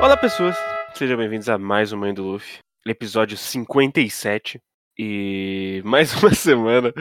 Olá, pessoas. Sejam bem-vindos a mais um Mãe do Luffy, episódio 57. E mais uma semana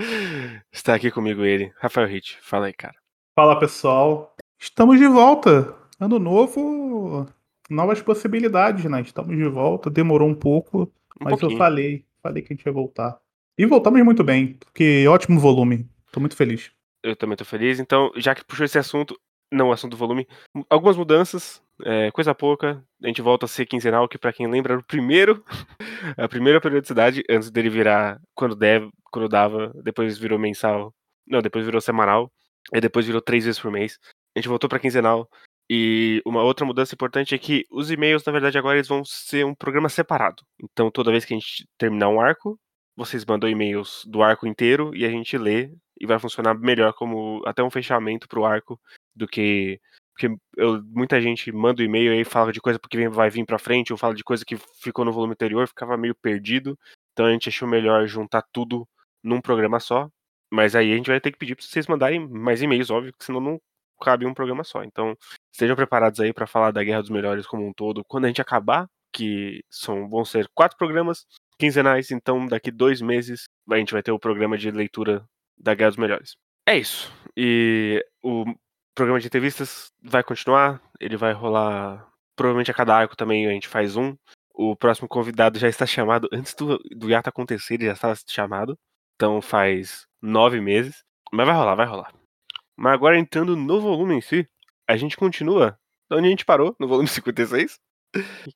está aqui comigo ele, Rafael Hit. Fala aí, cara. Fala, pessoal. Estamos de volta. Ano novo, novas possibilidades, né? Estamos de volta. Demorou um pouco, Um mas pouquinho. eu falei, falei que a gente ia voltar. E voltamos muito bem, porque ótimo volume. Tô muito feliz. Eu também tô feliz. Então, já que puxou esse assunto, não o assunto do volume, algumas mudanças, é, coisa pouca. A gente volta a ser quinzenal, que pra quem lembra era o primeiro, a primeira periodicidade, antes dele virar quando deve, quando dava, depois virou mensal. Não, depois virou semanal, e depois virou três vezes por mês. A gente voltou pra quinzenal. E uma outra mudança importante é que os e-mails, na verdade, agora eles vão ser um programa separado. Então, toda vez que a gente terminar um arco, vocês mandam e-mails do arco inteiro e a gente lê e vai funcionar melhor como até um fechamento pro arco do que porque eu- muita gente manda o e-mail e aí fala de coisa porque vai vir pra frente ou fala de coisa que ficou no volume anterior, ficava meio perdido. Então a gente achou melhor juntar tudo num programa só. Mas aí a gente vai ter que pedir pra vocês mandarem mais e-mails, óbvio, que senão não cabe um programa só. Então, estejam preparados aí pra falar da Guerra dos Melhores como um todo. Quando a gente acabar, que são vão ser quatro programas quinzenais, então daqui dois meses a gente vai ter o programa de leitura da Guerra dos Melhores. É isso. E o programa de entrevistas vai continuar, ele vai rolar provavelmente a cada arco também a gente faz um. O próximo convidado já está chamado antes do, do hiato acontecer, ele já estava chamado. Então faz nove meses. Mas vai rolar, vai rolar. Mas agora entrando no volume em si, a gente continua de onde a gente parou, no volume 56.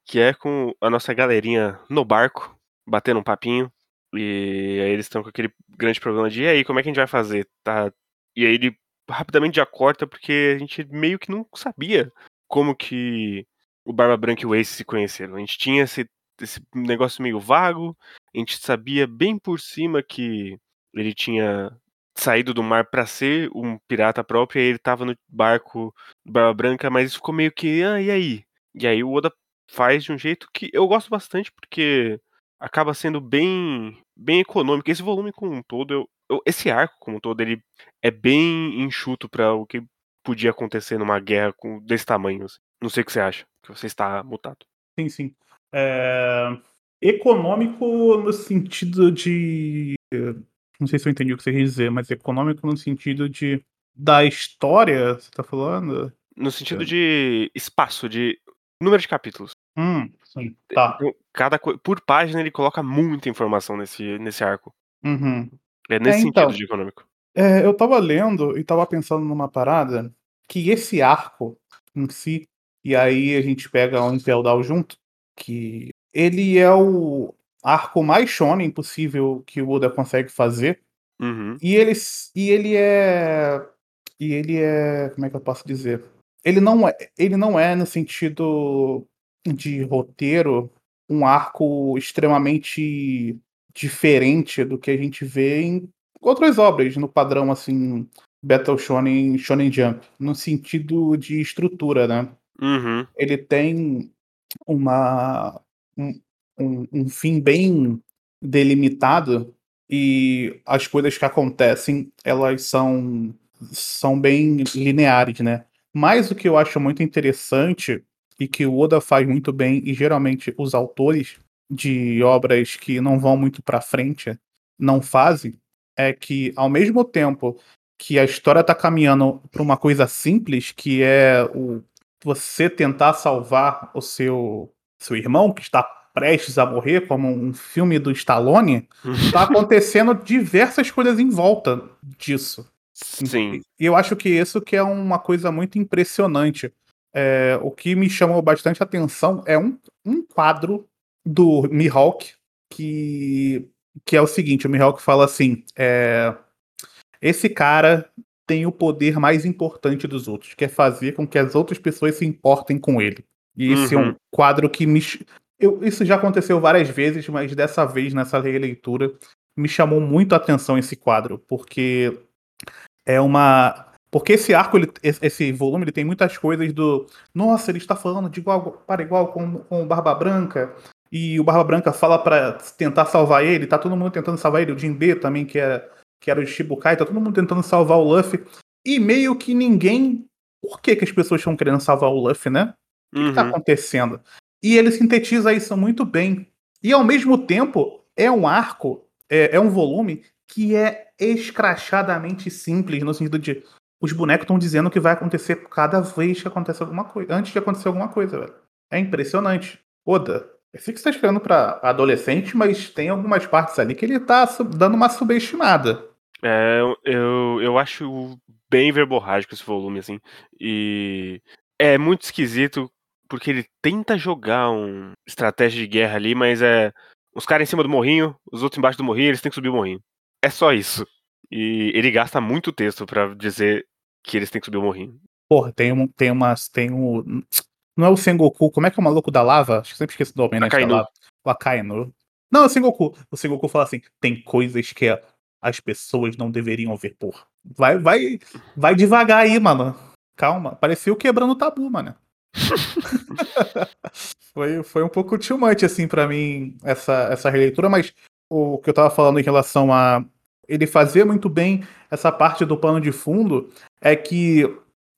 Que é com a nossa galerinha no barco, batendo um papinho. E aí eles estão com aquele grande problema de e aí, como é que a gente vai fazer? Tá? E aí ele rapidamente já corta, porque a gente meio que não sabia como que o Barba Branca e o Ace se conheceram. A gente tinha esse, esse negócio meio vago, a gente sabia bem por cima que ele tinha saído do mar pra ser um pirata próprio, e ele tava no barco do Barba Branca, mas isso ficou meio que, ah, e aí? E aí o Oda faz de um jeito que eu gosto bastante, porque acaba sendo bem bem econômico. Esse volume como um todo, eu, eu- esse arco como um todo, ele é bem enxuto pra o que podia acontecer numa guerra com desse tamanho. assim. Não sei o que você acha, que você está mutado. Sim, sim. É, Econômico no sentido de. Não sei se eu entendi o que você quis dizer, mas econômico no sentido de. Da história, você tá falando? No sentido de espaço, de número de capítulos. Hum, sim. Tá. Cada por página ele coloca muita informação nesse, nesse arco. Uhum. É nesse É, então. sentido de econômico. É, eu tava lendo e tava pensando numa parada que esse arco em si, e aí a gente pega o Impel Down junto, que ele é o arco mais shonen possível que o Oda consegue fazer, Uhum. e ele, e ele é. E ele é. Como é que eu posso dizer? Ele não é, ele não é no sentido de roteiro um arco extremamente diferente do que a gente vê em outras obras, no padrão assim, Battle Shonen, Shonen Jump, no sentido de estrutura, né? Uhum. Ele tem uma um, um, um fim bem delimitado e as coisas que acontecem, elas são são bem lineares, né? Mas o que eu acho muito interessante e que o Oda faz muito bem e geralmente os autores de obras que não vão muito para frente não fazem é que ao mesmo tempo que a história tá caminhando para uma coisa simples, que é o você tentar salvar o seu seu irmão que está prestes a morrer, como um filme do Stallone, tá acontecendo diversas coisas em volta disso. Sim. E eu acho que isso que é uma coisa muito impressionante. É, o que me chamou bastante atenção é um, um quadro do Mihawk que, que é o seguinte, o Mihawk fala assim, é, esse cara tem o poder mais importante dos outros, que é fazer com que as outras pessoas se importem com ele. E esse é Uhum. um quadro que me... Eu, isso já aconteceu várias vezes, mas dessa vez, nessa releitura, me chamou muito a atenção esse quadro, porque é uma. Porque esse arco, ele- esse volume, ele tem muitas coisas do. Nossa, ele está falando de igual para igual com, com o Barba Branca. E o Barba Branca fala para tentar salvar ele. Tá todo mundo tentando salvar ele. O Jinbe também, que era, que era o Shibukai, tá todo mundo tentando salvar o Luffy. e meio que ninguém. Por que, que as pessoas estão querendo salvar o Luffy, né? O que, tá Uhum. acontecendo? E ele sintetiza isso muito bem. E ao mesmo tempo, é um arco, é, é um volume que é escrachadamente simples, no sentido de os bonecos estão dizendo que vai acontecer cada vez que acontece alguma coisa. Antes de acontecer alguma coisa, velho. É impressionante. Oda, eu sei que você tá escrevendo pra adolescente, mas tem algumas partes ali que ele tá dando uma subestimada. É, eu, eu acho bem verborrágico esse volume, assim. E é muito esquisito porque ele tenta jogar um estratégia de guerra ali, mas é os caras em cima do morrinho, os outros embaixo do morrinho, eles têm que subir o morrinho. É só isso. E ele gasta muito texto pra dizer que eles têm que subir o morrinho. Porra, tem, um, tem umas. Tem um. Não é o Sengoku, como é que é o maluco da lava? Acho que sempre esqueço do nome, né? Akainu. Da lava. O Akainu. Não, é o Sengoku. O Sengoku fala assim: tem coisas que as pessoas não deveriam ver, porra. Vai, vai, vai devagar aí, mano. Calma. Pareceu quebrando o tabu, mano. foi, foi um pouco too much, assim, pra mim, essa, essa releitura, mas o que eu tava falando em relação a ele fazer muito bem essa parte do pano de fundo é que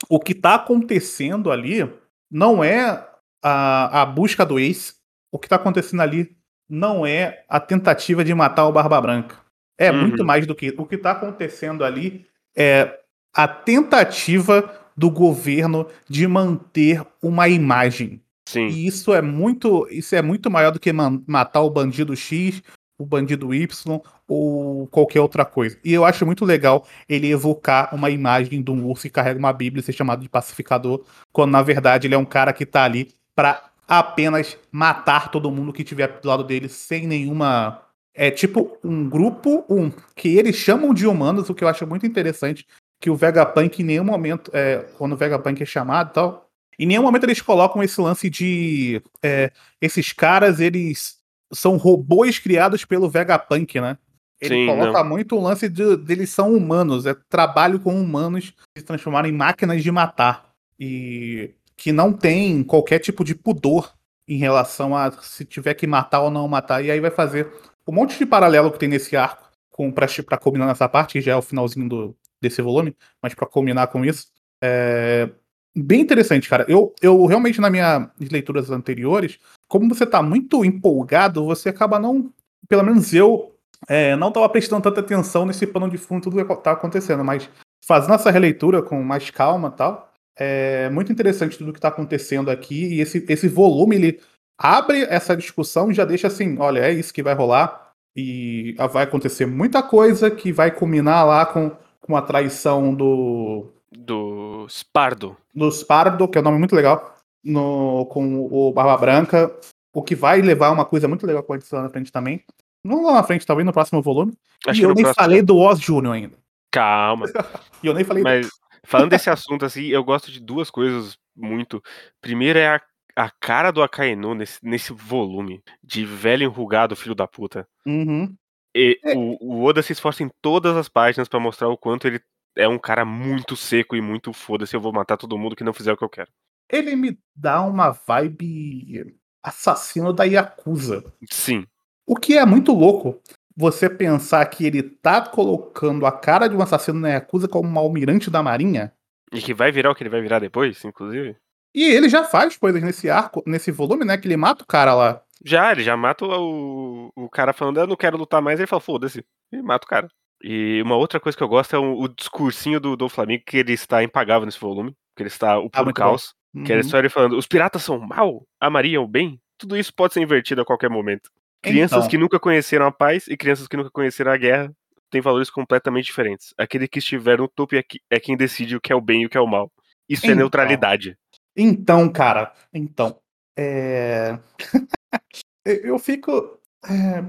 o que tá acontecendo ali não é a, a busca do Ace. O que tá acontecendo ali não é a tentativa de matar o Barba Branca. É Uhum. muito mais do que. O que tá acontecendo ali é a tentativa do governo de manter uma imagem. Sim. E isso é muito, isso é muito maior do que matar o bandido X, o bandido Y ou qualquer outra coisa. E eu acho muito legal ele evocar uma imagem de um urso que carrega uma Bíblia e ser chamado de pacificador, quando na verdade ele é um cara que tá ali pra apenas matar todo mundo que tiver do lado dele sem nenhuma é tipo um grupo um que eles chamam de humanos, o que eu acho muito interessante, que o Vegapunk em nenhum momento, é, quando o Vegapunk é chamado e tal, em nenhum momento eles colocam esse lance de. é, esses caras, eles são robôs criados pelo Vegapunk, né? Ele Sim, coloca muito o lance de, deles são humanos, é trabalho com humanos se transformarem em máquinas de matar. E que não tem qualquer tipo de pudor em relação a se tiver que matar ou não matar. E aí vai fazer um monte de paralelo que tem nesse arco com, pra, pra combinar nessa parte, que já é o finalzinho do, desse volume, mas pra combinar com isso. É, bem interessante, cara. Eu, eu realmente, nas minhas leituras anteriores, como você tá muito empolgado, você acaba não. Pelo menos eu é, não tava prestando tanta atenção nesse pano de fundo, tudo que tá acontecendo, mas fazendo essa releitura com mais calma e tal, é muito interessante tudo que tá acontecendo aqui. E esse, esse volume, ele abre essa discussão e já deixa assim: olha, é isso que vai rolar. E vai acontecer muita coisa que vai culminar lá com, com a traição do, Do Spardo. dos Pardo, que é um nome muito legal, no, com o Barba Branca, o que vai levar uma coisa muito legal com a edição na frente também. Não lá na frente, talvez no próximo volume. Acho e que eu nem próximo- falei do Oz Jr. ainda. Calma. E eu nem falei Mas falando desse assunto assim, eu gosto de duas coisas muito. Primeiro é a, a cara do Akainu nesse, nesse volume de velho enrugado, filho da puta. Uhum. E É. o, o Oda se esforça em todas as páginas pra mostrar o quanto ele é um cara muito seco e muito foda-se, eu vou matar todo mundo que não fizer o que eu quero. Ele me dá uma vibe assassino da Yakuza. Sim, O que é muito louco você pensar que ele tá colocando a cara de um assassino na Yakuza como um almirante da marinha. e que vai virar o que ele vai virar depois, inclusive. E ele já faz coisas nesse arco, nesse volume, né? Que ele mata o cara lá. Já, ele já mata o, o cara falando, eu não quero lutar mais, ele fala, foda-se, e mata o cara. E uma outra coisa que eu gosto é o, o discursinho do, do Flamengo, que ele está impagável nesse volume, que ele está o puro Ah, caos, que é Uhum. só ele falando, os piratas são mal, a Maria é o bem, tudo isso pode ser invertido a qualquer momento. Crianças Então. que nunca conheceram a paz e crianças que nunca conheceram a guerra têm valores completamente diferentes. Aquele que estiver no topo é, que- é quem decide o que é o bem e o que é o mal. Isso é Então. neutralidade. Então, cara, então. É... eu eu fico. é,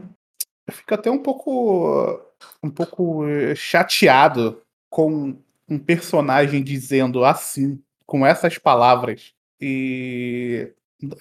Eu fico até um pouco. Um pouco eh, chateado com um personagem dizendo assim, com essas palavras, e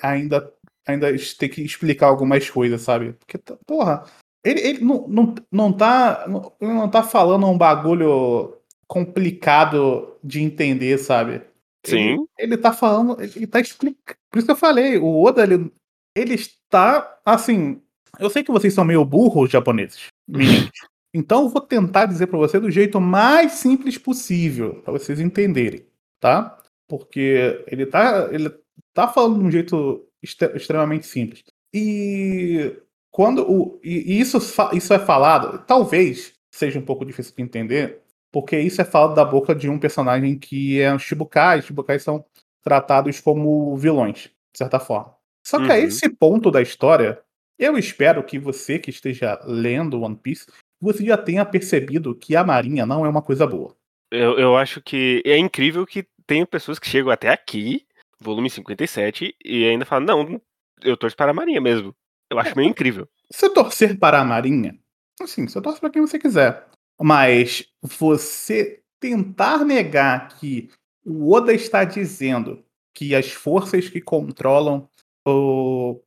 ainda, ainda ter que explicar algumas coisas, sabe? Porque, porra, ele, ele não, não, não, tá, não, ele não tá falando um bagulho complicado de entender, sabe? Ele, Sim. ele tá falando, ele tá explicando. Por isso que eu falei, o Oda, ele, ele está assim. Eu sei que vocês são meio burros, japoneses, meninos, Então eu vou tentar dizer para você do jeito mais simples possível, para vocês entenderem, tá? Porque ele tá, ele tá falando de um jeito extremamente simples. E quando o e isso isso é falado, talvez seja um pouco difícil de entender, porque isso é falado da boca de um personagem que é um Shibukai, os Shibukai são tratados como vilões, de certa forma. Só que uhum. a esse ponto da história, eu espero que você que esteja lendo One Piece, você já tenha percebido que a Marinha não é uma coisa boa. Eu, eu acho que é incrível que tem pessoas que chegam até aqui, volume 57, e ainda falam, não, eu torço para a Marinha mesmo. Eu acho é, meio incrível. Se torcer para a Marinha, assim, você torce para quem você quiser. Mas você tentar negar que o Oda está dizendo que as forças que controlam o,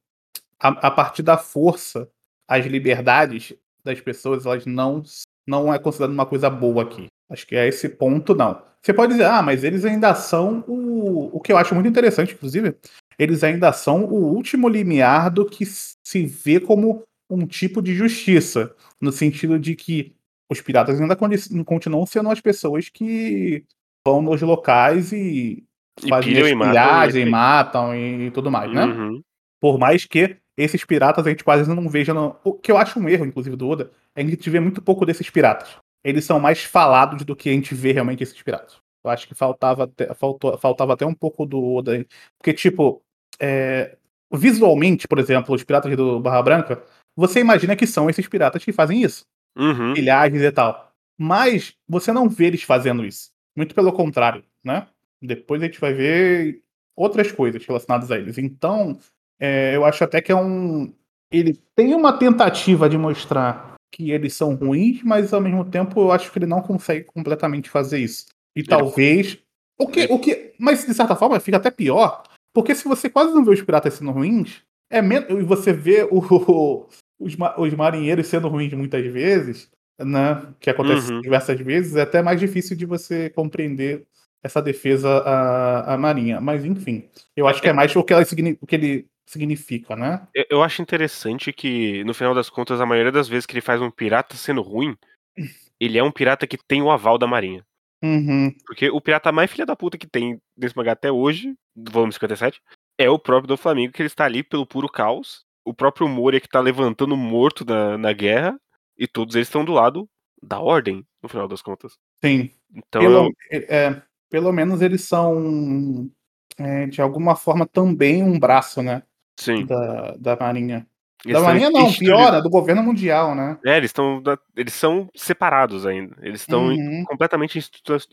a, a partir da força as liberdades das pessoas, elas não não é considerado uma coisa boa aqui. Acho que é esse ponto, não. Você pode dizer, ah, mas eles ainda são o. O que eu acho muito interessante, inclusive, eles ainda são o último limiar do que se vê como um tipo de justiça. No sentido de que os piratas ainda continuam sendo as pessoas que vão nos locais e, e fazem as pilhagens e matam e tudo mais, né? Uhum. Por mais que esses piratas a gente quase não veja. O que eu acho um erro, inclusive, do Oda, é que a gente vê muito pouco desses piratas. Eles são mais falados do que a gente vê realmente esses piratas. Eu acho que faltava até, faltou, faltava até um pouco do Oda. Porque, tipo, é... visualmente, por exemplo, os piratas do Barra Branca, você imagina que são esses piratas que fazem isso uhum. pilhagens e tal. Mas você não vê eles fazendo isso. Muito pelo contrário, né? Depois a gente vai ver outras coisas relacionadas a eles. Então, é, eu acho até que é um. Ele tem uma tentativa de mostrar que eles são ruins, mas ao mesmo tempo eu acho que ele não consegue completamente fazer isso. E ele... talvez. O que, o que, mas de certa forma fica até pior, porque se você quase não vê os piratas sendo ruins, é menos, e você vê o, os, os marinheiros sendo ruins muitas vezes, né, que acontece uhum. diversas vezes, é até mais difícil de você compreender essa defesa à, à Marinha. Mas, enfim, eu acho que é, é mais o que, ela, o que ele significa, né? Eu acho interessante que, no final das contas, a maioria das vezes que ele faz um pirata sendo ruim, ele é um pirata que tem o aval da Marinha. Uhum. Porque o pirata mais filha da puta que tem nesse mangá até hoje, do volume 57, é o próprio do Flamengo, que ele está ali pelo puro caos o próprio Moria que tá levantando morto na, na guerra, e todos eles estão do lado da ordem, no final das contas. Sim. Então pelo, eu... é, pelo menos eles são, é, de alguma forma, também um braço, né? Sim. Da, da Marinha. Eles da Marinha não, pior, é do governo mundial, né? É, eles estão. Eles são separados ainda. Eles estão uhum. completamente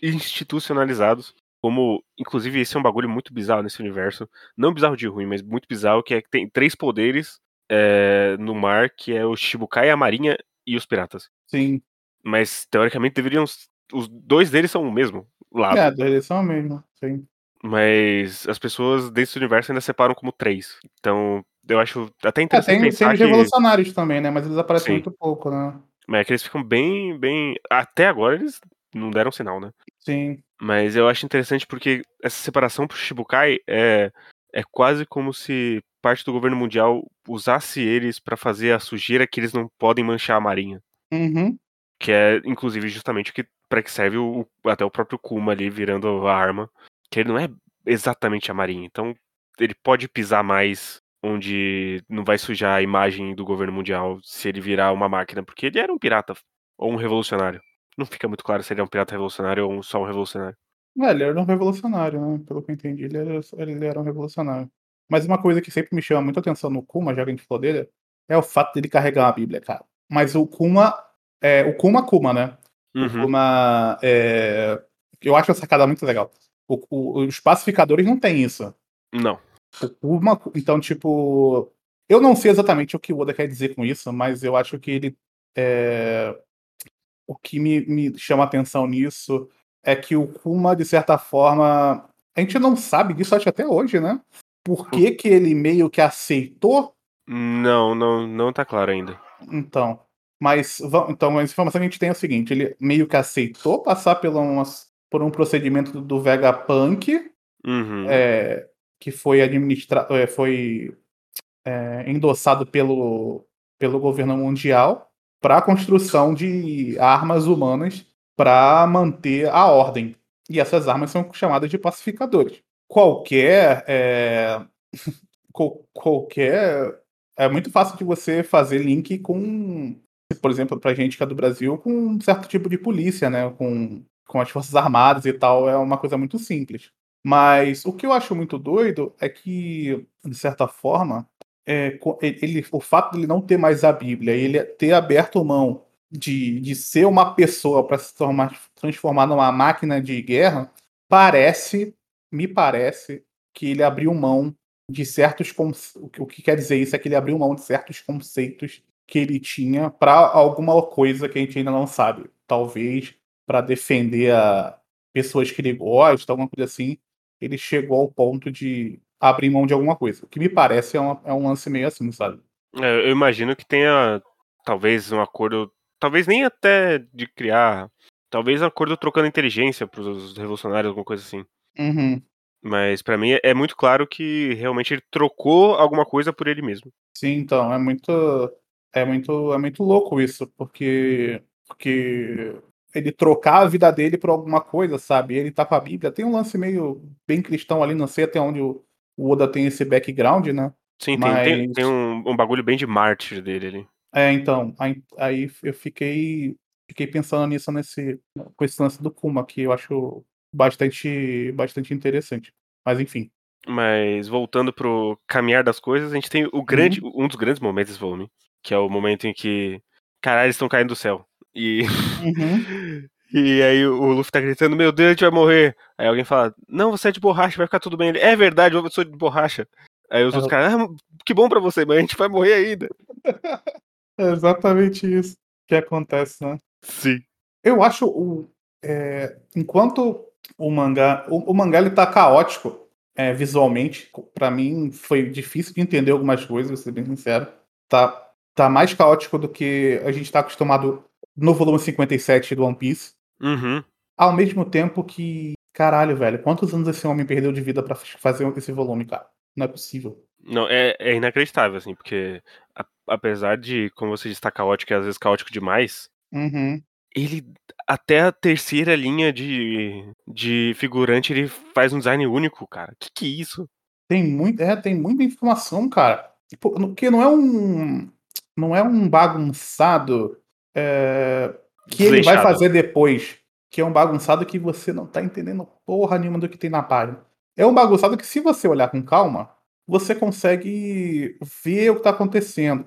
institucionalizados. Como, inclusive, esse é um bagulho muito bizarro nesse universo. Não bizarro de ruim, mas muito bizarro, que é que tem três poderes é, no mar, que é o Shibukai, a Marinha e os piratas. Sim. Mas, teoricamente, deveriam. Os dois deles são o mesmo lado. É, dois deles são o mesmo, sim. Mas as pessoas desse universo ainda separam como três. Então, eu acho até interessante. É, tem, tem os que... revolucionários também, né? Mas eles aparecem sim. muito pouco, né? Mas é que eles ficam bem, bem. Até agora eles não deram sinal, né? Sim. Mas eu acho interessante porque essa separação pro Shibukai é, é quase como se parte do governo mundial usasse eles para fazer a sujeira que eles não podem manchar a marinha. Uhum. Que é, inclusive, justamente o que, para que serve o, até o próprio Kuma ali virando a arma. Que ele não é exatamente a marinha. Então, ele pode pisar mais onde não vai sujar a imagem do governo mundial se ele virar uma máquina, porque ele era um pirata ou um revolucionário. Não fica muito claro se ele é um pirata revolucionário ou só um revolucionário. É, ele era um revolucionário, né? Pelo que eu entendi, ele era, ele era um revolucionário. Mas uma coisa que sempre me chama muita atenção no Kuma, já que a gente falou dele, é o fato dele carregar uma Bíblia, cara. Mas o Kuma. É, o Kuma Kuma, né? Uhum. O Kuma. É, eu acho a sacada muito legal. O, o, os pacificadores não têm isso. Não. O Kuma. Então, tipo. Eu não sei exatamente o que o Oda quer dizer com isso, mas eu acho que ele. É, o que me, me chama atenção nisso é que o Kuma, de certa forma, a gente não sabe disso acho até hoje, né? Por que, que ele meio que aceitou? Não, não, não tá claro ainda. Então, mas então a informação que a gente tem é o seguinte: ele meio que aceitou passar por, umas, por um procedimento do Vegapunk, uhum. é, que foi administrado, é, foi é, endossado pelo, pelo governo mundial para a construção de armas humanas para manter a ordem. E essas armas são chamadas de pacificadores. Qualquer. É... qualquer. É muito fácil de você fazer link com, por exemplo, para gente que é do Brasil, com um certo tipo de polícia, né? Com, com as Forças Armadas e tal. É uma coisa muito simples. Mas o que eu acho muito doido é que, de certa forma, é, ele, o fato de ele não ter mais a Bíblia, ele ter aberto mão de, de ser uma pessoa para se transformar, transformar numa máquina de guerra, parece, me parece, que ele abriu mão de certos o que quer dizer isso é que ele abriu mão de certos conceitos que ele tinha para alguma coisa que a gente ainda não sabe. Talvez para defender a pessoas que ele gosta, alguma coisa assim. Ele chegou ao ponto de abrir mão de alguma coisa. O que me parece é, uma, é um lance meio assim, sabe? É, eu imagino que tenha talvez um acordo talvez nem até de criar, talvez um acordo trocando inteligência para os revolucionários, alguma coisa assim. Uhum. Mas para mim é muito claro que realmente ele trocou alguma coisa por ele mesmo. Sim, então é muito é muito é muito louco isso, porque porque ele trocar a vida dele por alguma coisa, sabe? Ele tá com a Bíblia, tem um lance meio bem cristão ali, não sei até onde o, o Oda tem esse background, né? Sim, Mas... tem, tem, tem um, um bagulho bem de mártir dele ali. É, então, aí, aí eu fiquei, fiquei pensando nisso nesse, com esse lance do Kuma, que eu acho bastante, bastante interessante. Mas enfim. Mas voltando pro caminhar das coisas, a gente tem o grande, uhum. um dos grandes momentos desse volume, que é o momento em que, caralho, eles estão caindo do céu. E. Uhum. E aí o Luffy tá gritando, meu Deus, a gente vai morrer. Aí alguém fala, não, você é de borracha, vai ficar tudo bem. Ele, é verdade, eu sou de borracha. Aí os é. outros caras, ah, que bom pra você, mas a gente vai morrer ainda. É exatamente isso que acontece, né? Sim. Eu acho o. É, enquanto o mangá. O, o, mangá ele tá caótico é, visualmente. para mim foi difícil de entender algumas coisas, vou ser bem sincero. Tá, tá mais caótico do que a gente tá acostumado no volume 57 do One Piece. Uhum. Ao mesmo tempo que. Caralho, velho, quantos anos esse homem perdeu de vida para fazer esse volume, cara? Não é possível. Não, é, é inacreditável, assim, porque a, apesar de, como você disse, tá caótico e às vezes caótico demais, uhum. ele, até a terceira linha de, de figurante, ele faz um design único, cara. Que que é isso? Tem, muito, é, tem muita informação, cara. Porque não é um. Não é um bagunçado é, que ele vai fazer depois. Que é um bagunçado que você não tá entendendo porra nenhuma do que tem na página. É um bagunçado que, se você olhar com calma, você consegue ver o que está acontecendo.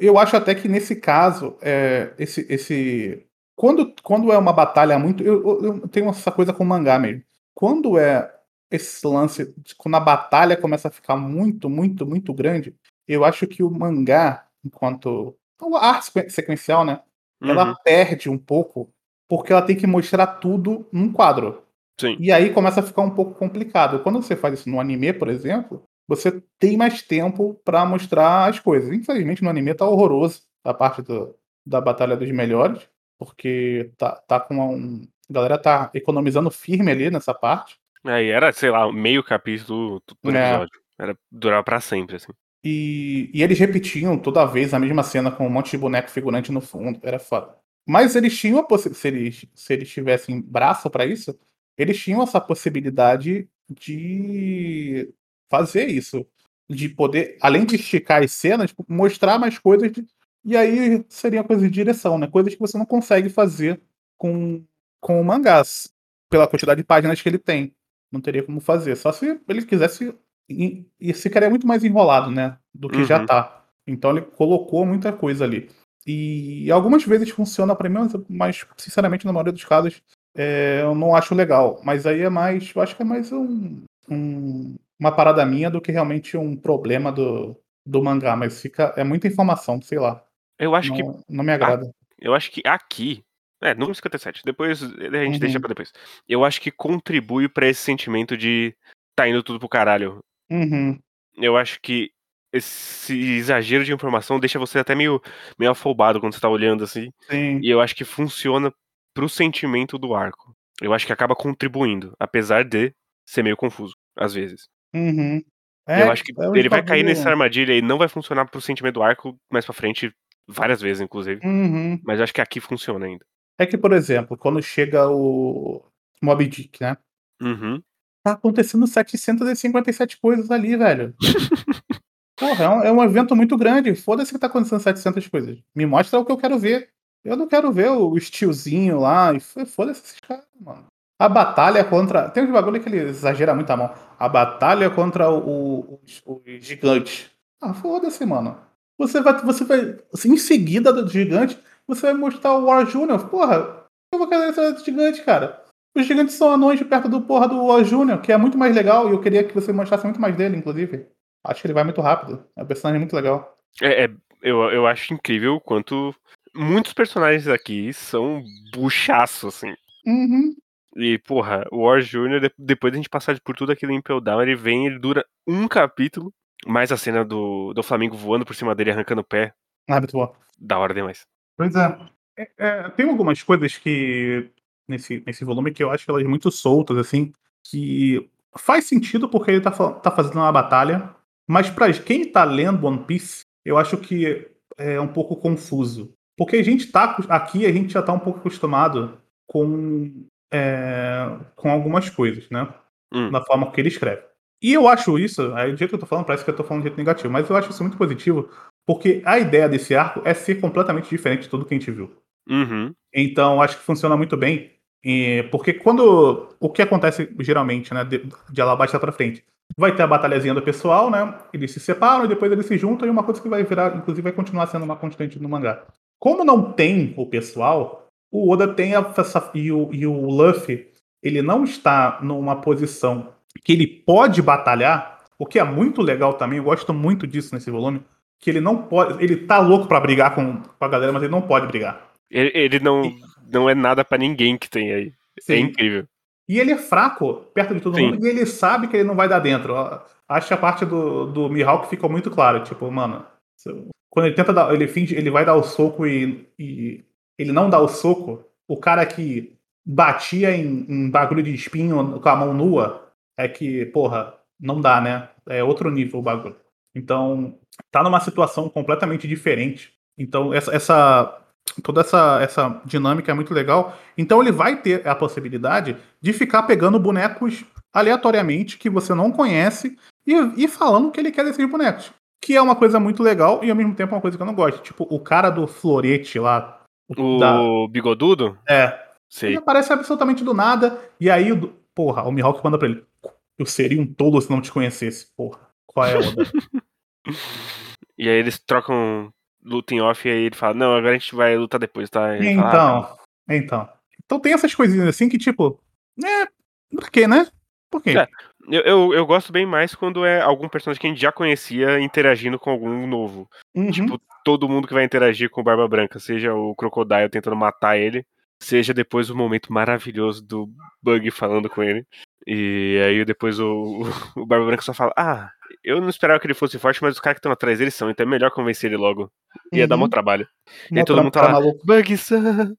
eu acho até que nesse caso, é, esse, esse quando, quando é uma batalha muito. Eu, eu, tenho essa coisa com mangá mesmo. Quando é esse lance, quando a batalha começa a ficar muito, muito, muito grande, eu acho que o mangá, enquanto. A arte sequencial, né? Uhum. Ela perde um pouco, porque ela tem que mostrar tudo num quadro. Sim. E aí começa a ficar um pouco complicado. Quando você faz isso no anime, por exemplo, você tem mais tempo para mostrar as coisas. Infelizmente no anime tá horroroso a parte do, da Batalha dos Melhores, porque tá, tá com um. A galera tá economizando firme ali nessa parte. É, e era, sei lá, meio capítulo do é. episódio. É. Era, durava pra sempre, assim. E, e eles repetiam toda vez a mesma cena com um monte de boneco figurante no fundo. Era foda. Mas eles tinham a possibilidade. Se eles, se eles tivessem braço para isso, eles tinham essa possibilidade de fazer isso. De poder, além de esticar as cenas, tipo, mostrar mais coisas. De, e aí seria coisa de direção, né? Coisas que você não consegue fazer com, com o mangás. Pela quantidade de páginas que ele tem. Não teria como fazer. Só se ele quisesse. E, e ficaria muito mais enrolado, né? Do que uhum. já tá. Então ele colocou muita coisa ali. E algumas vezes funciona para mim, mas sinceramente, na maioria dos casos, é, eu não acho legal. Mas aí é mais. Eu acho que é mais um, um, uma parada minha do que realmente um problema do, do mangá. Mas fica. É muita informação, sei lá. Eu acho não, que. Não me agrada. eu acho que aqui. É, número 57. Depois a gente uhum. deixa pra depois. Eu acho que contribui para esse sentimento de tá indo tudo pro caralho. Uhum. Eu acho que esse exagero de informação deixa você até meio, meio afobado quando você tá olhando assim. Sim. E eu acho que funciona pro sentimento do arco. Eu acho que acaba contribuindo, apesar de ser meio confuso, às vezes. Uhum. É, eu acho que é ele vai cair nessa armadilha e não vai funcionar pro sentimento do arco mais pra frente. várias vezes, inclusive. Uhum. Mas eu acho que aqui funciona ainda. É que, por exemplo, quando chega o Mob Dick, né? Uhum. Tá acontecendo 757 coisas ali, velho. Porra, é um, é um evento muito grande. Foda-se que tá acontecendo 700 coisas. Me mostra o que eu quero ver. Eu não quero ver o estilozinho lá. E foda-se esses caras, mano. A batalha contra. Tem uns bagulho que ele exagera muito a mão. A batalha contra o, o, os, os gigantes. Ah, foda-se, mano. Você vai. Você vai. assim, Em seguida do gigante, você vai mostrar o War Junior. Porra, eu vou querer esse gigante, cara. Os gigantes são anões de perto do porra do War Junior, que é muito mais legal. E eu queria que você mostrasse muito mais dele, inclusive. Acho que ele vai muito rápido. É um personagem muito legal. É, é- eu, eu acho incrível o quanto muitos personagens aqui são buchaço, assim. Uhum. E, porra, o War Jr., de- depois de a gente passar por tudo aquilo em Impel Down, ele vem, ele dura um capítulo, mais a cena do, do Flamengo voando por cima dele, arrancando o pé, Ah, muito bom. da hora demais. Pois é. É, é, tem algumas coisas que nesse, nesse volume que eu acho elas muito soltas, assim, que faz sentido porque ele tá, tá fazendo uma batalha, mas pra quem tá lendo One Piece, eu acho que é um pouco confuso. Porque a gente tá aqui, a gente já tá um pouco acostumado com, é, com algumas coisas, né? Hum. Na forma que ele escreve. E eu acho isso, aí do jeito que eu tô falando, parece que eu tô falando de jeito negativo, mas eu acho isso muito positivo, porque a ideia desse arco é ser completamente diferente de tudo que a gente viu. Uhum. Então, acho que funciona muito bem. Eh, porque quando. O que acontece geralmente, né? De, de Alabasta pra frente. Vai ter a batalhazinha do pessoal, né? Eles se separam e depois eles se juntam, e uma coisa que vai virar, inclusive, vai continuar sendo uma constante no mangá. Como não tem o pessoal, o Oda tem a, essa, e, o, e o Luffy, ele não está numa posição que ele pode batalhar, o que é muito legal também, eu gosto muito disso nesse volume, que ele não pode. Ele tá louco pra brigar com, com a galera, mas ele não pode brigar. Ele, ele não, não é nada pra ninguém que tem aí. É Sim. incrível. E ele é fraco perto de todo Sim. mundo e ele sabe que ele não vai dar dentro. Acho que a parte do, do Mihawk ficou muito clara. Tipo, mano, quando ele tenta dar. Ele finge, ele vai dar o soco e, e ele não dá o soco. O cara que batia em, em bagulho de espinho com a mão nua é que, porra, não dá, né? É outro nível o bagulho. Então, tá numa situação completamente diferente. Então, essa, essa toda essa, essa dinâmica é muito legal. Então, ele vai ter a possibilidade de ficar pegando bonecos aleatoriamente que você não conhece e, e falando o que ele quer desses bonecos. Que é uma coisa muito legal e ao mesmo tempo é uma coisa que eu não gosto. Tipo, o cara do florete lá. O da- bigodudo? é, Sei. ele aparece absolutamente do nada. E aí, porra, o Mihawk manda pra ele. Eu seria um tolo se não te conhecesse. Porra, qual é, Oda? E aí eles trocam luta em off e aí ele fala, não, agora a gente vai lutar depois, tá? Ele fala, "Ah, então, então. Então tem essas coisinhas assim que, tipo. É. Por quê, né? Por quê? É. Eu, eu, eu gosto bem mais quando é algum personagem que a gente já conhecia interagindo com algum novo. Uhum. Tipo, todo mundo que vai interagir com o Barba Branca, seja o Crocodile tentando matar ele, seja depois o momento maravilhoso do Bug falando com ele. E aí depois o, o Barba Branca só fala, ah, eu não esperava que ele fosse forte, mas os caras que estão atrás dele são, então é melhor convencer ele logo. Ia dar Uhum. mó trabalho. Mó aí todo mundo tá lá. maluco.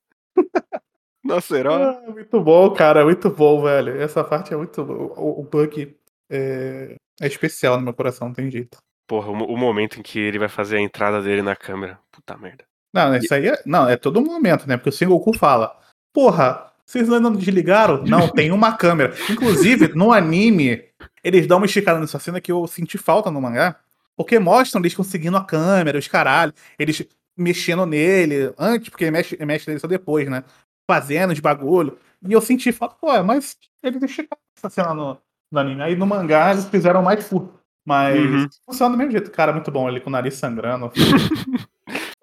Nosso herói. Ah, muito bom, cara. Muito bom, velho. Essa parte é muito. O, o Bug é, é especial no meu coração, não tem jeito. Porra, o, o momento em que ele vai fazer a entrada dele na câmera. Puta merda. Não, isso aí é. Não, é todo momento, né? Porque o Sengoku fala: Porra, vocês ainda não desligaram? Não, tem uma câmera. Inclusive, no anime, eles dão uma esticada nessa cena que eu senti falta no mangá. Porque mostram eles conseguindo a câmera, os caralho, eles mexendo nele antes, porque mexe, mexe nele só depois, né? Fazendo os bagulho. E eu senti falta, pô, mas eles esticaram essa cena no, no anime. Aí no mangá eles fizeram mais curto. Mas Uhum. funciona do mesmo jeito. Cara, muito bom ele com o nariz sangrando.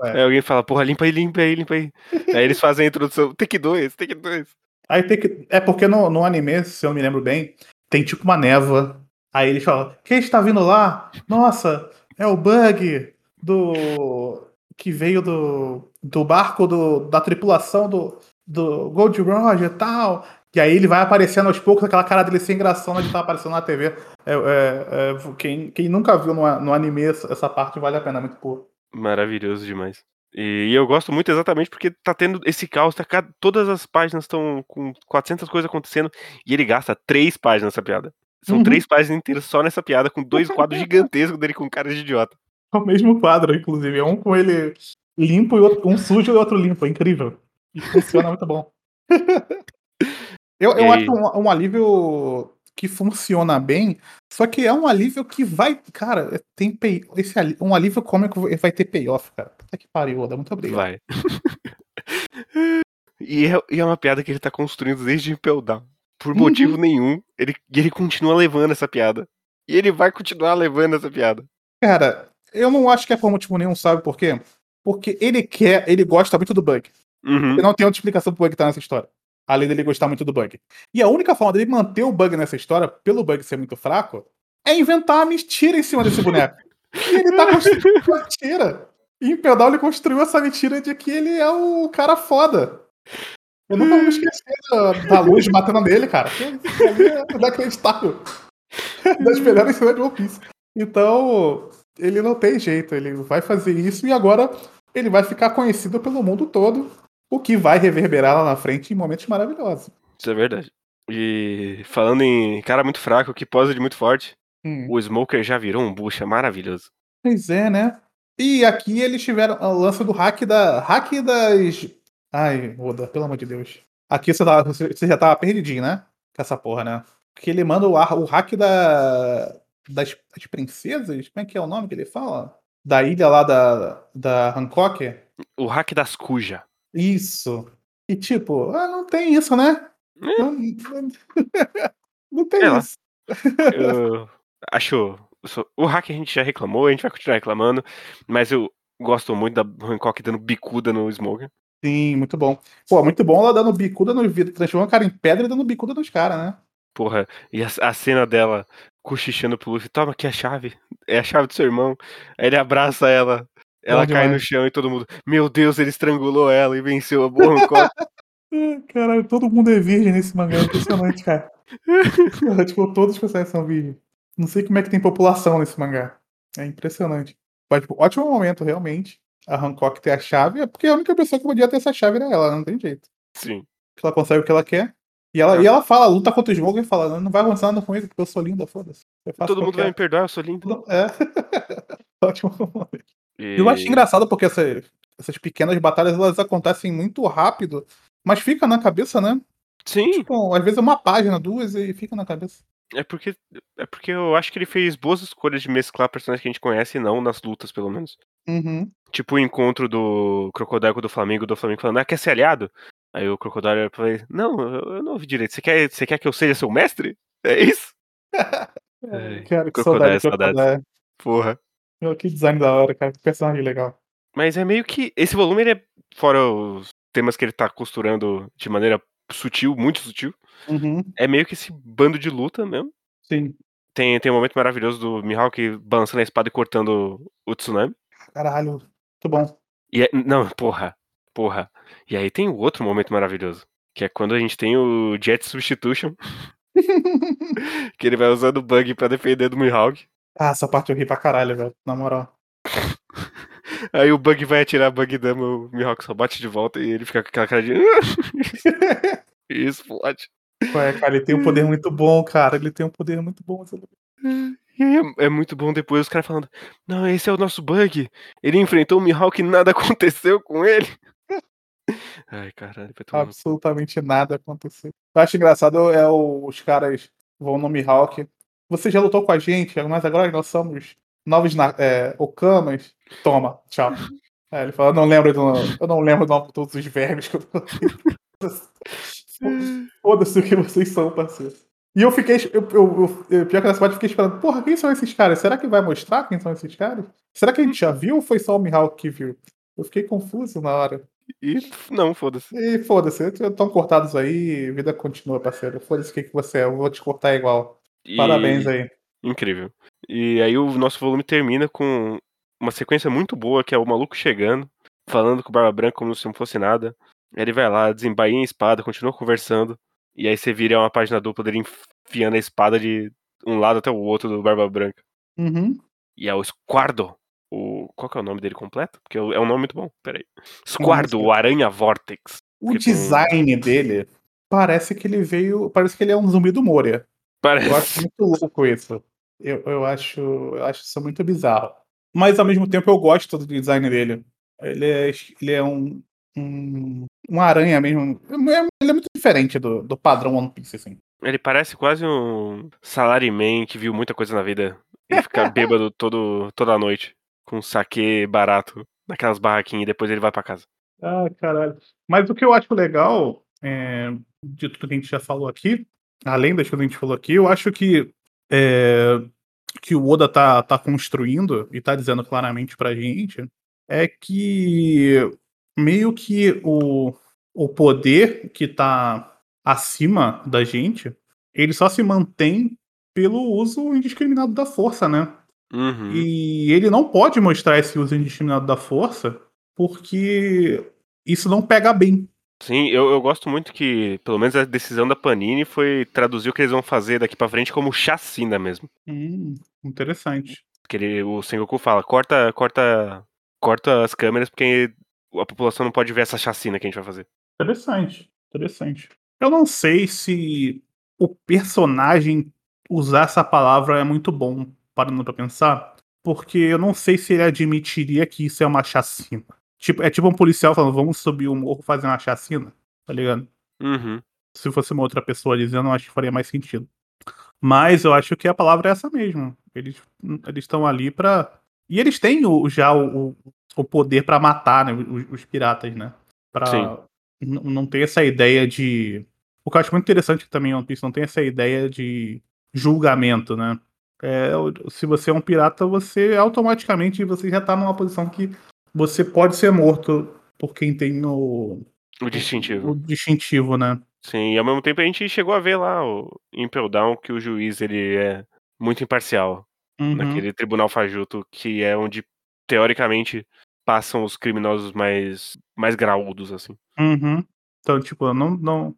Aí alguém fala, porra, limpa aí, limpa aí, limpa aí. aí eles fazem a introdução, take 2, take 2. Aí tem que. É porque no, no anime, se eu me lembro bem, tem tipo uma névoa. Aí eles falam: Quem está vindo lá? Nossa, é o Bug do. Que veio do. Do barco do, da tripulação do, do Gold Roger e tal. E aí ele vai aparecendo aos poucos, aquela cara dele sem gração de estar aparecendo na TV. É, é, é, quem, quem nunca viu no, no anime essa, parte vale a pena, é muito puro. Maravilhoso demais. E, eu gosto muito exatamente porque tá tendo esse caos, tá, todas as páginas estão com 400 coisas acontecendo e ele gasta três páginas nessa piada. São Uhum. três páginas inteiras só nessa piada, com dois quadros gigantescos dele com cara de idiota. É o mesmo quadro, inclusive. É um com ele limpo e outro, um sujo e outro limpo. É incrível. E funciona muito bom. eu eu acho um, um alívio que funciona bem, só que é um alívio que vai. Cara, tem pay, esse um alívio cômico vai ter payoff, cara. Puta que pariu, Oda. Muito obrigado. Vai. e, é, e é uma piada que ele tá construindo desde Impel Down. Por motivo uhum. nenhum, ele, ele continua levando essa piada. E ele vai continuar levando essa piada. Cara, eu não acho que é por motivo nenhum, sabe por quê? Porque ele quer, ele gosta muito do Bug. Uhum. E não tem outra explicação pro Bug estar tá nessa história. Além dele gostar muito do Bug. E a única forma dele manter o Bug nessa história, pelo Bug ser muito fraco, é inventar uma mentira em cima desse boneco. e ele tá construindo uma mentira. E em Pedal ele construiu essa mentira de que ele é o cara foda. Eu nunca vou esquecer da, da luz batendo nele, cara. É inacreditável. das melhores cenas de One Piece. Então, ele não tem jeito, ele vai fazer isso e agora ele vai ficar conhecido pelo mundo todo, o que vai reverberar lá na frente em momentos maravilhosos. Isso é verdade. E falando em cara muito fraco que posa de muito forte, hum. o Smoker já virou um bucha maravilhoso. Pois é, né? E aqui eles tiveram o lance do hack da. hack das. Ai, Oda, pelo amor de Deus. Aqui você, tava, você já tava perdidinho, né? Com essa porra, né? Porque ele manda o, o hack da das, das princesas? Como é que é o nome que ele fala? Da ilha lá da, da Hancock? O hack das cuja. Isso. E tipo, ah, não tem isso, né? É. Não, não, tem é isso. Eu acho. O hack a gente já reclamou, a gente vai continuar reclamando, mas eu gosto muito da Hancock dando bicuda no Smoker. Sim, muito bom. Pô, muito bom ela dando bicuda no vidro, transformando o cara em pedra e dando bicuda nos caras, né? Porra, e a, a, cena dela cochichando pro Luffy, toma aqui a chave, é a chave do seu irmão. Aí ele abraça ela, ela cai no chão e todo mundo, meu Deus, ele estrangulou ela e venceu a boa Caralho, todo mundo é virgem nesse mangá, é impressionante, cara. tipo, todos os personagens são virgens. Não sei como é que tem população nesse mangá. É impressionante. Mas, tipo, ótimo momento, realmente. A Hancock ter a chave, é porque a única pessoa que podia ter essa chave era ela, não tem jeito. Sim. Ela consegue o que ela quer. E ela, e ela fala, luta contra o Smoker e fala, não vai avançar nada comigo, porque eu sou linda, foda-se. Todo mundo vai me perdoar, eu sou linda. É. Ótimo e... Eu acho engraçado porque essa, essas pequenas batalhas elas acontecem muito rápido, mas fica na cabeça, né? Sim. Tipo, às vezes é uma página, duas e fica na cabeça. É porque, é porque eu acho que ele fez boas escolhas de mesclar personagens que a gente conhece e não nas lutas, pelo menos. Uhum. Tipo o encontro do Crocodile do Flamengo, do Flamengo falando, ah, quer ser aliado? Aí o Crocodile falou, não, eu não ouvi direito. Você quer, você quer que eu seja seu mestre? É isso? é, cara, que Crocodile, saudade, saudade. Porra. Meu, que design da hora, cara. Que personagem legal. Mas é meio que. Esse volume, ele é. Fora os temas que ele tá costurando de maneira sutil, muito sutil. Uhum. É meio que esse bando de luta mesmo. Sim. Tem, tem um momento maravilhoso do Mihawk balançando a espada e cortando o tsunami. Caralho, muito bom. E é, não, porra. Porra. E aí tem o outro momento maravilhoso. Que é quando a gente tem o Jet Substitution. que ele vai usando o bug pra defender do Mihawk. Ah, essa parte eu ri pra caralho, velho. Na moral. Aí o Bug vai atirar Bug Dama, o Mihawk só bate de volta e ele fica com aquela cara de. e explode. Ué, cara, ele tem um poder muito bom, cara. Ele tem um poder muito bom. É, é muito bom depois os caras falando: Não, esse é o nosso Bug. Ele enfrentou o Mihawk e nada aconteceu com ele. Ai, caralho, Absolutamente nada aconteceu. Eu acho engraçado é os caras vão no Mihawk. Você já lutou com a gente, mas agora nós somos novos é, Okamas. Toma, tchau. É, ele fala, eu não lembro do, eu não lembro de todos os verbos que eu Foda-se o que vocês são, parceiro. E eu fiquei. Eu, eu, eu, pior que nessa parte eu fiquei esperando. Porra, quem são esses caras? Será que vai mostrar quem são esses caras? Será que a gente já viu ou foi só o Mihawk que viu? Eu fiquei confuso na hora. E não, foda-se. E foda-se, estão cortados aí, vida continua, parceiro. Foda-se o que, que você é, eu vou te cortar igual. E... Parabéns aí. Incrível. E aí o nosso volume termina com uma sequência muito boa, que é o maluco chegando, falando com o Barba Branca como se não fosse nada. Ele vai lá, desembainha a espada, continua conversando. E aí você vira uma página dupla dele enfiando a espada de um lado até o outro do Barba Branca. Uhum. E é o Squardo, o. Qual que é o nome dele completo? Porque é um nome muito bom. Peraí. Squardo, o Aranha Vortex. O design tem... dele parece que ele veio. Parece que ele é um zumbi do Moria. Parece. Eu acho muito louco isso. Eu, eu, acho, eu acho isso muito bizarro. Mas ao mesmo tempo eu gosto do design dele. Ele é, ele é um, um, uma aranha mesmo. É, ele é muito diferente do, do padrão One Piece, assim. Ele parece quase um salaryman que viu muita coisa na vida e fica bêbado todo, toda noite, com saque barato naquelas barraquinhas e depois ele vai para casa. Ah, caralho. Mas o que eu acho legal, é, de tudo que a gente já falou aqui, além das coisas que a gente falou aqui, eu acho que é, que o Oda tá, tá construindo e tá dizendo claramente pra gente é que meio que o, o poder que tá acima da gente, ele só se mantém pelo uso indiscriminado da força, né? Uhum. E ele não pode mostrar esse uso indiscriminado da força porque isso não pega bem. Sim, eu, eu gosto muito que, pelo menos a decisão da Panini foi traduzir o que eles vão fazer daqui pra frente como chacina mesmo. Hum, interessante. Que ele, o Sengoku fala, corta, corta, corta as câmeras porque a população não pode ver essa chacina que a gente vai fazer. Interessante, interessante. Eu não sei se o personagem usar essa palavra é muito bom, parando pra pensar, porque eu não sei se ele admitiria que isso é uma chacina. Tipo, é tipo um policial falando, vamos subir o morro fazer uma chacina, tá ligado? Uhum. Se fosse uma outra pessoa dizendo, eu acho que faria mais sentido. Mas eu acho que a palavra é essa mesmo. Eles estão ali pra. E eles têm o, já o, o poder para matar né, os, os, piratas, né? Pra Sim. não ter essa ideia de. O que eu acho muito interessante também One Piece não tem essa ideia de julgamento, né? É, se você é um pirata, você automaticamente você já tá numa posição que você pode ser morto por quem tem o. O distintivo. O distintivo, né? Sim, e ao mesmo tempo a gente chegou a ver lá o Impel Down que o juiz ele é muito imparcial. Uhum. Naquele tribunal fajuto, que é onde, teoricamente, passam os criminosos mais, mais graúdos, assim. Uhum. Então, tipo, não, não.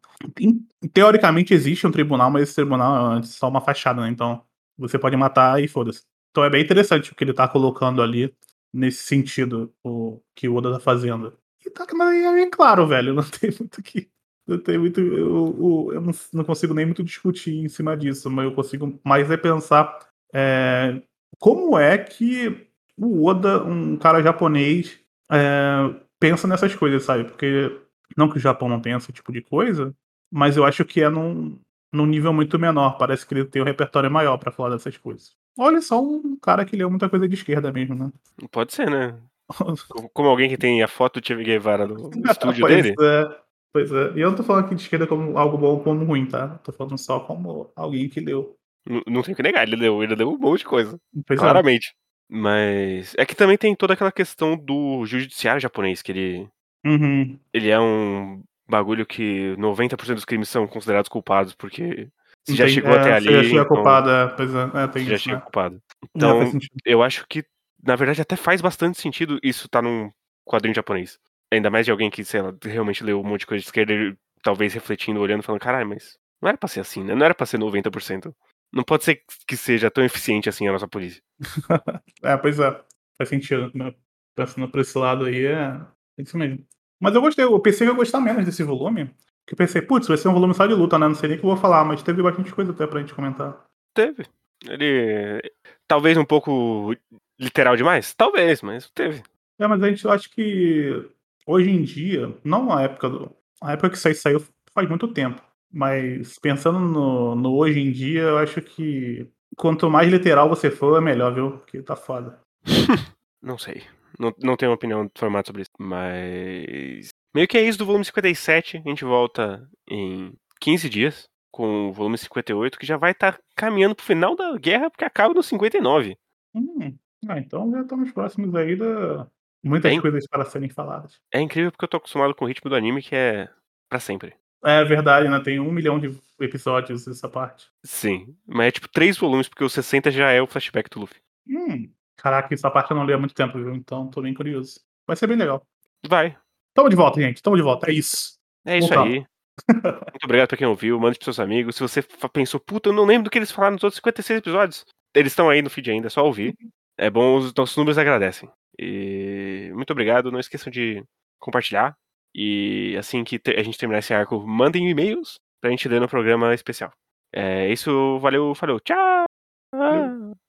Teoricamente existe um tribunal, mas esse tribunal é só uma fachada, né? Então, você pode matar e foda-se. Então é bem interessante o que ele tá colocando ali nesse sentido, o que o Oda tá fazendo. E tá é bem claro, velho. Não tem muito que. Não tem muito. Eu, eu, eu não, não, consigo nem muito discutir em cima disso, mas eu consigo mais é pensar é, como é que o Oda, um cara japonês, é, pensa nessas coisas, sabe? Porque não que o Japão não tenha esse tipo de coisa, mas eu acho que é num, num nível muito menor. Parece que ele tem um repertório maior para falar dessas coisas. Olha só um cara que leu muita coisa de esquerda mesmo, né? Pode ser, né? como alguém que tem a foto do Che Guevara no, no estúdio pois dele. É, pois é. E eu não tô falando aqui de esquerda como algo bom ou como ruim, tá? Tô falando só como alguém que leu. Não, não tem que negar, ele leu, ele leu um monte de coisa. Pois é. claramente. É. Mas é que também tem toda aquela questão do judiciário japonês, que ele. Uhum. Ele é um bagulho que 90% dos crimes são considerados culpados, porque você já chegou é, até ali. Já chega então, é, pois é, é tem já isso, chega né? É, Então, eu acho que, na verdade, até faz bastante sentido isso tá num quadrinho japonês. Ainda mais de alguém que, sei lá, realmente leu um monte de coisa de esquerda, ele, talvez refletindo, olhando, falando, caralho, mas não era pra ser assim, né? Não era pra ser 90%. Não pode ser que seja tão eficiente assim a nossa polícia. é, pois é. Faz sentido. Né? Pensando por esse lado aí, é é isso mesmo. Mas eu gostei, eu pensei que eu ia gostar menos desse volume. Que eu pensei, putz, vai ser um volume só de luta, né? Não sei nem o que eu vou falar, mas teve bastante coisa até pra gente comentar. Teve. Ele. Talvez um pouco literal demais? Talvez, mas teve. É, mas a gente eu acho que hoje em dia, não a época do. A época que isso aí saiu faz muito tempo. Mas pensando no, no hoje em dia, eu acho que quanto mais literal você for, é melhor, viu? Porque tá foda. Não sei. Não, não tenho uma opinião formada sobre isso. Mas. Meio que é isso do volume 57. A gente volta em 15 dias com o volume 58, que já vai estar tá caminhando pro final da guerra, porque acaba no 59. Hum, ah, então já estamos próximos aí da. Muitas Bem- coisas para serem faladas. É incrível porque eu tô acostumado com o ritmo do anime, que é pra sempre. É verdade, né? Tem um milhão de episódios essa parte. Sim. Mas é tipo três volumes, porque o 60 já é o flashback do Luffy. Hum, caraca, essa parte eu não li há muito tempo, viu? Então tô bem curioso. Vai ser bem legal. Vai. Tamo de volta, gente. Tamo de volta. É isso. É isso Voltamos. aí. Muito obrigado pra quem ouviu. Mande pros seus amigos. Se você pensou, puta, eu não lembro do que eles falaram nos outros 56 episódios. Eles estão aí no feed ainda, é só ouvir. É bom, os nossos números agradecem. E muito obrigado. Não esqueçam de compartilhar. E assim que a gente terminar esse arco, mandem e-mails pra gente ler no programa especial. É isso, valeu, falou. Tchau!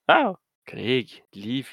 Tchau! Craig, Liv,